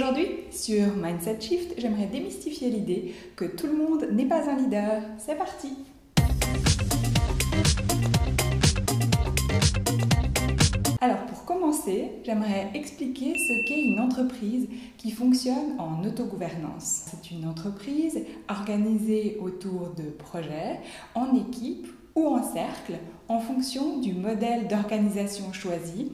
Aujourd'hui, sur Mindset Shift, j'aimerais démystifier l'idée que tout le monde n'est pas un leader. C'est parti Alors pour commencer, j'aimerais expliquer ce qu'est une entreprise qui fonctionne en autogouvernance. C'est une entreprise organisée autour de projets, en équipe ou en cercle, en fonction du modèle d'organisation choisi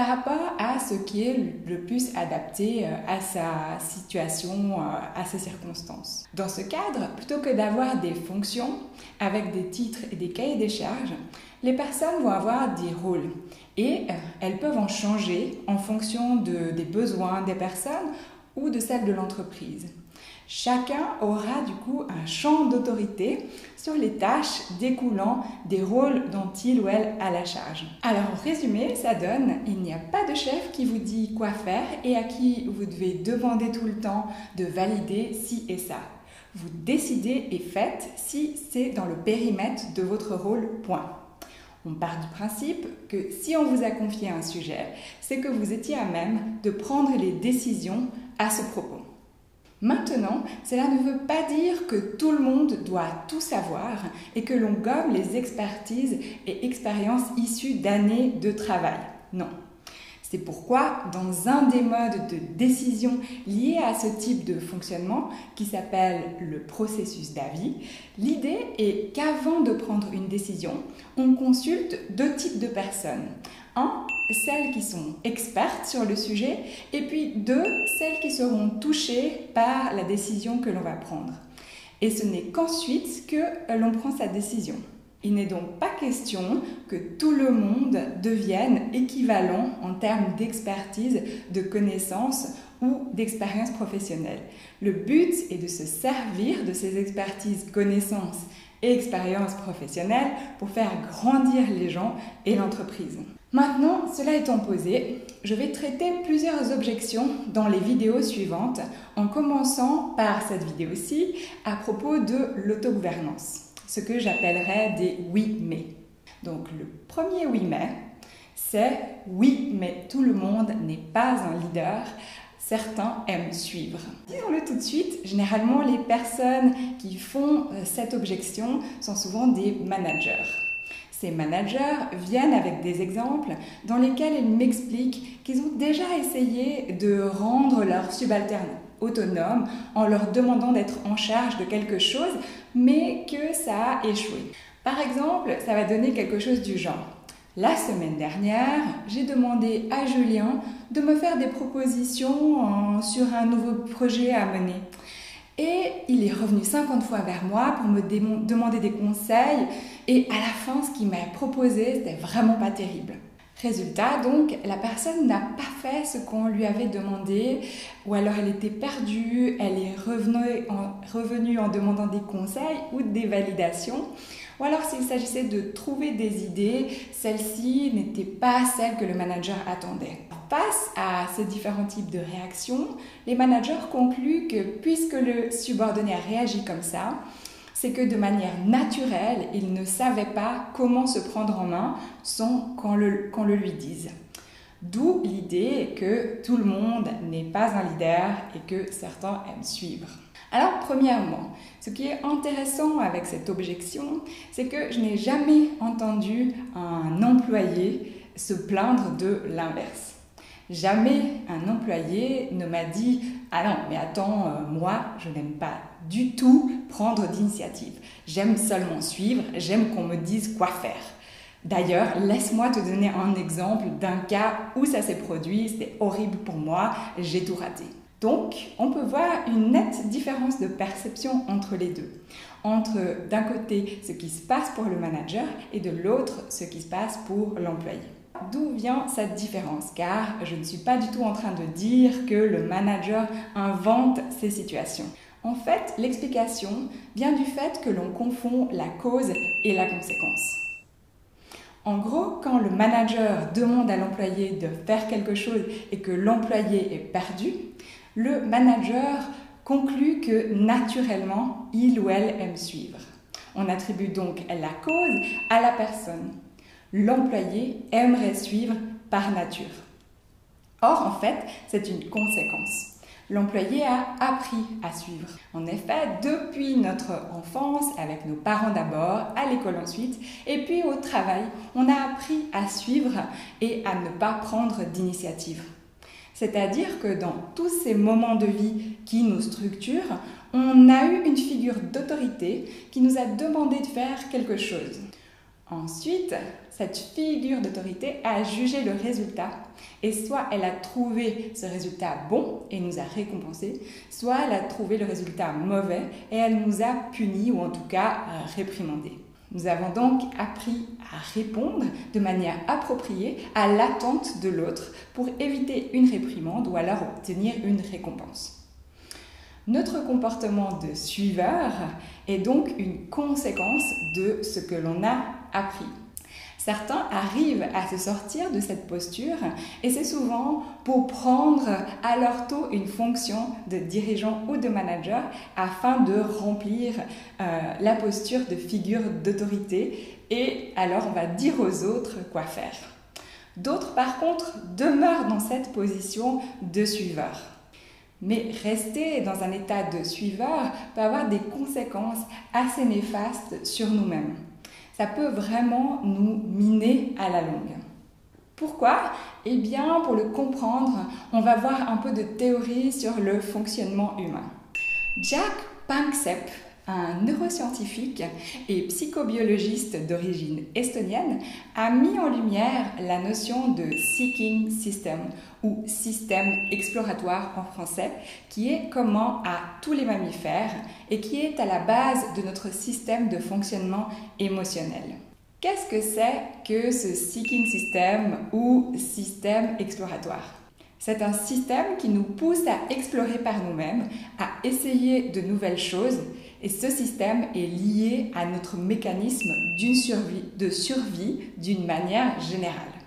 par rapport à ce qui est le plus adapté euh, à sa situation, euh, à ses circonstances. Dans ce cadre, plutôt que d'avoir des fonctions avec des titres et des cahiers des charges, les personnes vont avoir des rôles et euh, elles peuvent en changer en fonction des besoins des personnes ou de celles de l'entreprise. Chacun aura du coup un champ d'autorité sur les tâches découlant des rôles dont il ou elle a la charge. Alors en résumé, ça donne, il n'y a pas de chef qui vous dit quoi faire et à qui vous devez demander tout le temps de valider ci et ça. Vous décidez et faites si c'est dans le périmètre de votre rôle, point. On part du principe que si on vous a confié un sujet, c'est que vous étiez à même de prendre les décisions à ce propos. Maintenant, cela ne veut pas dire que tout le monde doit tout savoir et que l'on gomme les expertises et expériences issues d'années de travail. Non. C'est pourquoi, dans un des modes de décision liés à ce type de fonctionnement, qui s'appelle le processus d'avis, l'idée est qu'avant de prendre une décision, on consulte deux types de personnes. Un, celles qui sont expertes sur le sujet, et puis deux, celles qui seront touchées par la décision que l'on va prendre. Et ce n'est qu'ensuite que l'on prend sa décision. Il n'est donc pas question que tout le monde devienne équivalent en termes d'expertise, de connaissances ou d'expérience professionnelle. Le but est de se servir de ces expertises, connaissances et expériences professionnelles pour faire grandir les gens et l'entreprise. Maintenant, cela étant posé, je vais traiter plusieurs objections dans les vidéos suivantes, en commençant par cette vidéo-ci à propos de l'autogouvernance, ce que j'appellerais des oui mais. Donc le premier oui mais, c'est oui mais tout le monde n'est pas un leader, certains aiment suivre. Disons-le tout de suite, généralement les personnes qui font euh, cette objection sont souvent des managers. Ces managers viennent avec des exemples dans lesquels ils m'expliquent qu'ils ont déjà essayé de rendre leurs subalternes autonomes en leur demandant d'être en charge de quelque chose, mais que ça a échoué. Par exemple, ça va donner quelque chose du genre. La semaine dernière, j'ai demandé à Julien de me faire des propositions sur un nouveau projet à mener. Et il est revenu 50 fois vers moi pour me demander des conseils. Et à la fin, ce qu'il m'a proposé, c'était vraiment pas terrible. Résultat, donc, la personne n'a pas fait ce qu'on lui avait demandé, ou alors elle était perdue, elle est revenue en, demandant des conseils ou des validations, ou alors s'il s'agissait de trouver des idées, celles-ci n'étaient pas celles que le manager attendait. Face à ces différents types de réactions, les managers concluent que puisque le subordonné a réagi comme ça, c'est que de manière naturelle, il ne savait pas comment se prendre en main sans qu'on le, lui dise. D'où l'idée que tout le monde n'est pas un leader et que certains aiment suivre. Alors, premièrement, ce qui est intéressant avec cette objection, c'est que je n'ai jamais entendu un employé se plaindre de l'inverse. Jamais un employé ne m'a dit Ah non, mais attends, euh, moi, je n'aime pas du tout prendre d'initiative. J'aime seulement suivre, j'aime qu'on me dise quoi faire. D'ailleurs, laisse-moi te donner un exemple d'un cas où ça s'est produit, c'était horrible pour moi, j'ai tout raté. Donc, on peut voir une nette différence de perception entre les deux. Entre d'un côté ce qui se passe pour le manager et de l'autre ce qui se passe pour l'employé. D'où vient cette différence? Car je ne suis pas du tout en train de dire que le manager invente ces situations. En fait, l'explication vient du fait que l'on confond la cause et la conséquence. En gros, quand le manager demande à l'employé de faire quelque chose et que l'employé est perdu, le manager conclut que naturellement, il ou elle aime suivre. On attribue donc la cause à la personne l'employé aimerait suivre par nature. Or, en fait, c'est une conséquence. L'employé a appris à suivre. En effet, depuis notre enfance, avec nos parents d'abord, à l'école ensuite, et puis au travail, on a appris à suivre et à ne pas prendre d'initiative. C'est-à-dire que dans tous ces moments de vie qui nous structurent, on a eu une figure d'autorité qui nous a demandé de faire quelque chose. Ensuite, cette figure d'autorité a jugé le résultat et soit elle a trouvé ce résultat bon et nous a récompensé, soit elle a trouvé le résultat mauvais et elle nous a punis ou en tout cas réprimandé. Nous avons donc appris à répondre de manière appropriée à l'attente de l'autre pour éviter une réprimande ou alors obtenir une récompense. Notre comportement de suiveur est donc une conséquence de ce que l'on a appris. Certains arrivent à se sortir de cette posture et c'est souvent pour prendre à leur tour une fonction de dirigeant ou de manager afin de remplir euh, la posture de figure d'autorité et alors on va dire aux autres quoi faire. D'autres par contre demeurent dans cette position de suiveur. Mais rester dans un état de suiveur peut avoir des conséquences assez néfastes sur nous-mêmes ça peut vraiment nous miner à la longue. Pourquoi? Eh bien, pour le comprendre, on va voir un peu de théorie sur le fonctionnement humain. Jack Panksepp un neuroscientifique et psychobiologiste d'origine estonienne, a mis en lumière la notion de seeking system ou système exploratoire en français, qui est commun à tous les mammifères et qui est à la base de notre système de fonctionnement émotionnel. Qu'est-ce que c'est que ce seeking system ou système exploratoire? C'est un système qui nous pousse à explorer par nous-mêmes, à essayer de nouvelles choses et ce système est lié à notre mécanisme de survie d'une manière générale.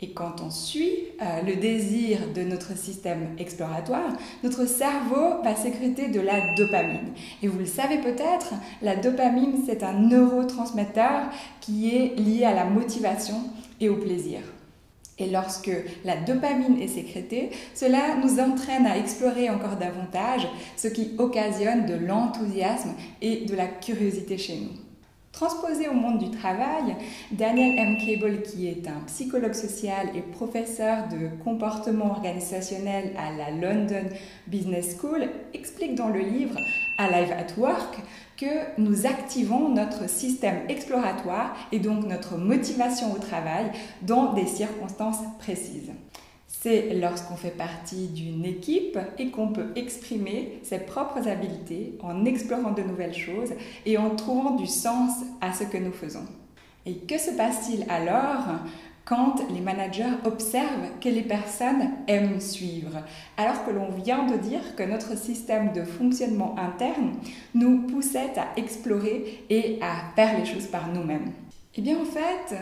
Et quand on suit euh, le désir de notre système exploratoire, notre cerveau va sécréter de la dopamine. Et vous le savez peut-être, la dopamine, c'est un neurotransmetteur qui est lié à la motivation et au plaisir. Et lorsque la dopamine est sécrétée, cela nous entraîne à explorer encore davantage, ce qui occasionne de l'enthousiasme et de la curiosité chez nous. Transposé au monde du travail, Daniel M. Cable, qui est un psychologue social et professeur de comportement organisationnel à la London Business School, explique dans le livre Alive at Work que nous activons notre système exploratoire et donc notre motivation au travail dans des circonstances précises. C'est lorsqu'on fait partie d'une équipe et qu'on peut exprimer ses propres habiletés en explorant de nouvelles choses et en trouvant du sens à ce que nous faisons. Et que se passe-t-il alors quand les managers observent que les personnes aiment suivre, alors que l'on vient de dire que notre système de fonctionnement interne nous poussait à explorer et à faire les choses par nous-mêmes. Eh bien en fait,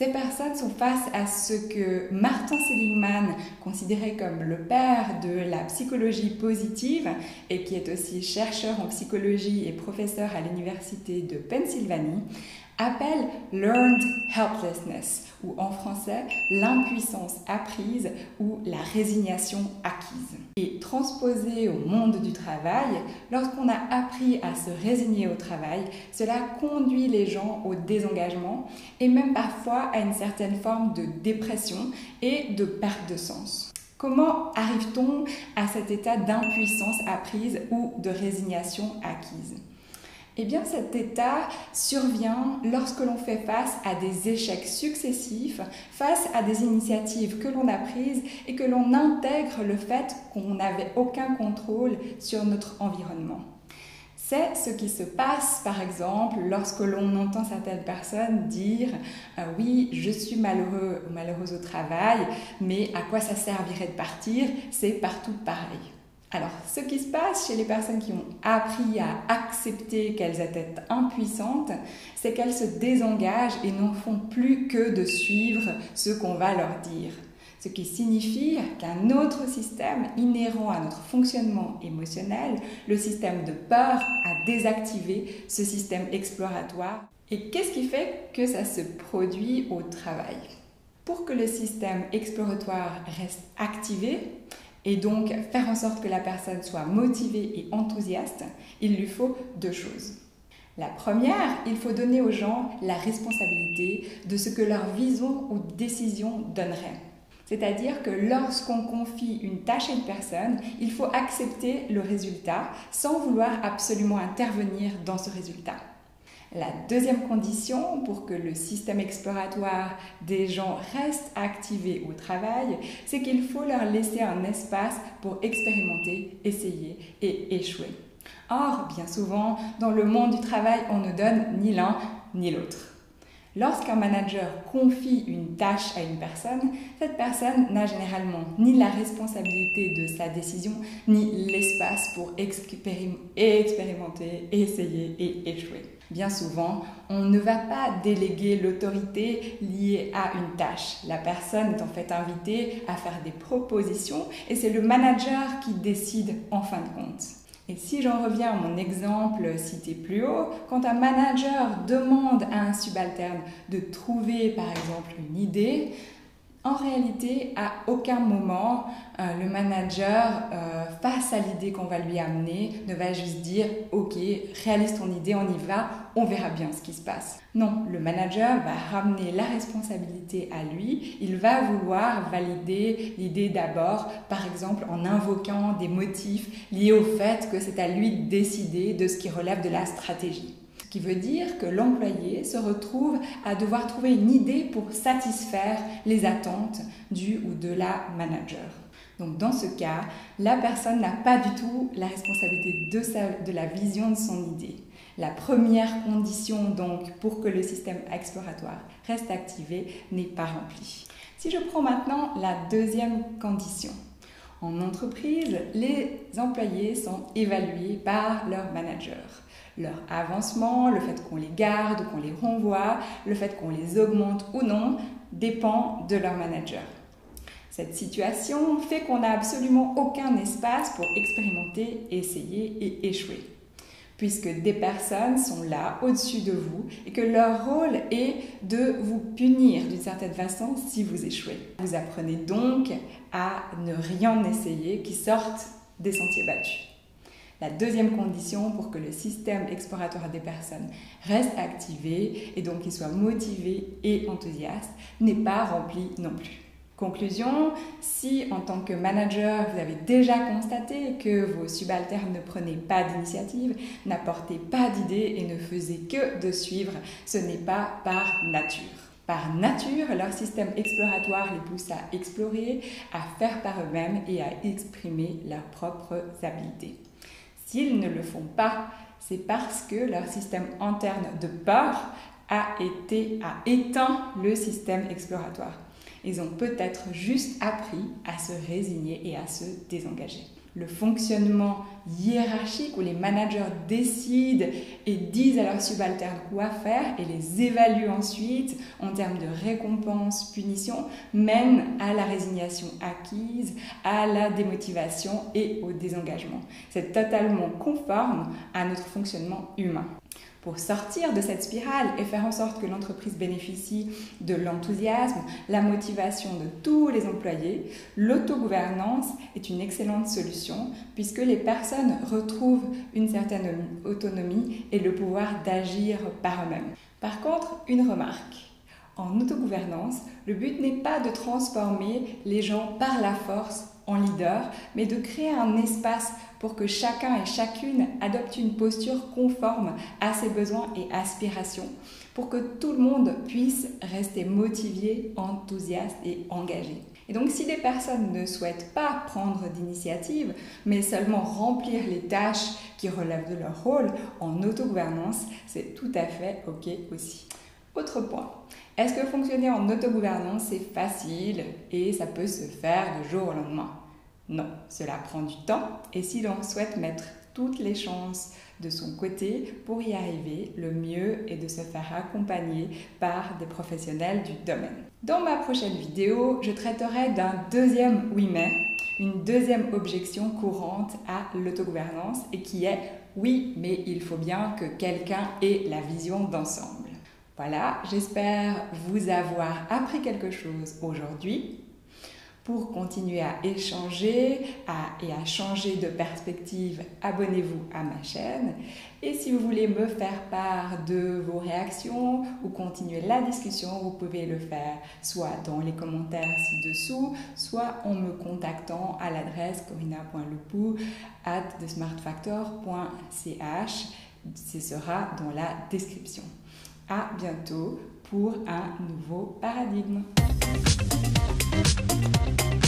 ces personnes sont face à ce que Martin Seligman considérait comme le père de la psychologie positive et qui est aussi chercheur en psychologie et professeur à l'université de Pennsylvanie, appelle learned helplessness, ou en français l'impuissance apprise ou la résignation acquise. Et transposé au monde du travail, lorsqu'on a appris à se résigner au travail, cela conduit les gens au désengagement et même parfois à une certaine forme de dépression et de perte de sens. Comment arrive-t-on à cet état d'impuissance apprise ou de résignation acquise? Eh bien, cet état survient lorsque l'on fait face à des échecs successifs, face à des initiatives que l'on a prises et que l'on intègre le fait qu'on n'avait aucun contrôle sur notre environnement. C'est ce qui se passe, par exemple, lorsque l'on entend certaines personnes dire euh, Oui, je suis malheureux ou malheureuse au travail, mais à quoi ça servirait de partir? C'est partout pareil. Alors, ce qui se passe chez les personnes qui ont appris à accepter qu'elles étaient impuissantes, c'est qu'elles se désengagent et n'en font plus que de suivre ce qu'on va leur dire. Ce qui signifie qu'un autre système inhérent à notre fonctionnement émotionnel, le système de peur, a désactivé ce système exploratoire. Et qu'est-ce qui fait que ça se produit au travail? Pour que le système exploratoire reste activé, et donc faire en sorte que la personne soit motivée et enthousiaste, il lui faut deux choses. La première, il faut donner aux gens la responsabilité de ce que leur vision ou décision donnerait. C'est-à-dire que lorsqu'on confie une tâche à une personne, il faut accepter le résultat sans vouloir absolument intervenir dans ce résultat. La deuxième condition pour que le système exploratoire des gens reste activé au travail, c'est qu'il faut leur laisser un espace pour expérimenter, essayer et échouer. Or, bien souvent, dans le monde du travail, on ne donne ni l'un ni l'autre. Lorsqu'un manager confie une tâche à une personne, cette personne n'a généralement ni la responsabilité de sa décision, ni l'espace pour expérimenter, essayer et échouer. Bien souvent, on ne va pas déléguer l'autorité liée à une tâche. La personne est en fait invitée à faire des propositions et c'est le manager qui décide en fin de compte. Et si j'en reviens à mon exemple cité plus haut, quand un manager demande à un subalterne de trouver par exemple une idée, en réalité, à aucun moment, euh, le manager, euh, face à l'idée qu'on va lui amener, ne va juste dire Ok, réalise ton idée, on y va, on verra bien ce qui se passe. Non, le manager va ramener la responsabilité à lui. Il va vouloir valider l'idée d'abord, par exemple en invoquant des motifs liés au fait que c'est à lui de décider de ce qui relève de la stratégie qui veut dire que l'employé se retrouve à devoir trouver une idée pour satisfaire les attentes du ou de la manager. Donc dans ce cas, la personne n'a pas du tout la responsabilité de, de la vision de son idée. La première condition donc pour que le système exploratoire reste activé n'est pas remplie. Si je prends maintenant la deuxième condition, en entreprise, les employés sont évalués par leur manager leur avancement, le fait qu'on les garde, qu'on les renvoie, le fait qu'on les augmente ou non, dépend de leur manager. Cette situation fait qu'on n'a absolument aucun espace pour expérimenter, essayer et échouer, puisque des personnes sont là au-dessus de vous et que leur rôle est de vous punir d'une certaine façon si vous échouez. Vous apprenez donc à ne rien essayer qui sorte des sentiers battus. La deuxième condition pour que le système exploratoire des personnes reste activé et donc qu'il soit motivé et enthousiaste n'est pas rempli non plus. Conclusion, si en tant que manager, vous avez déjà constaté que vos subalternes ne prenaient pas d'initiative, n'apportaient pas d'idées et ne faisaient que de suivre, ce n'est pas par nature. Par nature, leur système exploratoire les pousse à explorer, à faire par eux-mêmes et à exprimer leurs propres habiletés. S'ils ne le font pas, c'est parce que leur système interne de peur a été a éteint le système exploratoire. Ils ont peut-être juste appris à se résigner et à se désengager le fonctionnement hiérarchique où les managers décident et disent à leurs subalternes quoi faire et les évaluent ensuite en termes de récompense, punition, mène à la résignation acquise, à la démotivation et au désengagement. C'est totalement conforme à notre fonctionnement humain. Pour sortir de cette spirale et faire en sorte que l'entreprise bénéficie de l'enthousiasme, la motivation de tous les employés, l'autogouvernance est une excellente solution puisque les personnes retrouvent une certaine autonomie et le pouvoir d'agir par eux-mêmes. Par contre, une remarque. En autogouvernance, le but n'est pas de transformer les gens par la force en leader, mais de créer un espace pour que chacun et chacune adopte une posture conforme à ses besoins et aspirations, pour que tout le monde puisse rester motivé, enthousiaste et engagé. Et donc si les personnes ne souhaitent pas prendre d'initiative, mais seulement remplir les tâches qui relèvent de leur rôle en autogouvernance, c'est tout à fait OK aussi. Autre point, est-ce que fonctionner en autogouvernance c'est facile et ça peut se faire du jour au lendemain? Non, cela prend du temps et si l'on souhaite mettre toutes les chances de son côté pour y arriver, le mieux est de se faire accompagner par des professionnels du domaine. Dans ma prochaine vidéo, je traiterai d'un deuxième oui mais, une deuxième objection courante à l'autogouvernance et qui est oui mais il faut bien que quelqu'un ait la vision d'ensemble. Voilà, j'espère vous avoir appris quelque chose aujourd'hui. Pour continuer à échanger et à changer de perspective, abonnez-vous à ma chaîne. Et si vous voulez me faire part de vos réactions ou continuer la discussion, vous pouvez le faire soit dans les commentaires ci-dessous, soit en me contactant à l'adresse corina.lepou at thesmartfactor.ch. Ce sera dans la description. À bientôt pour un nouveau paradigme. フフフフ。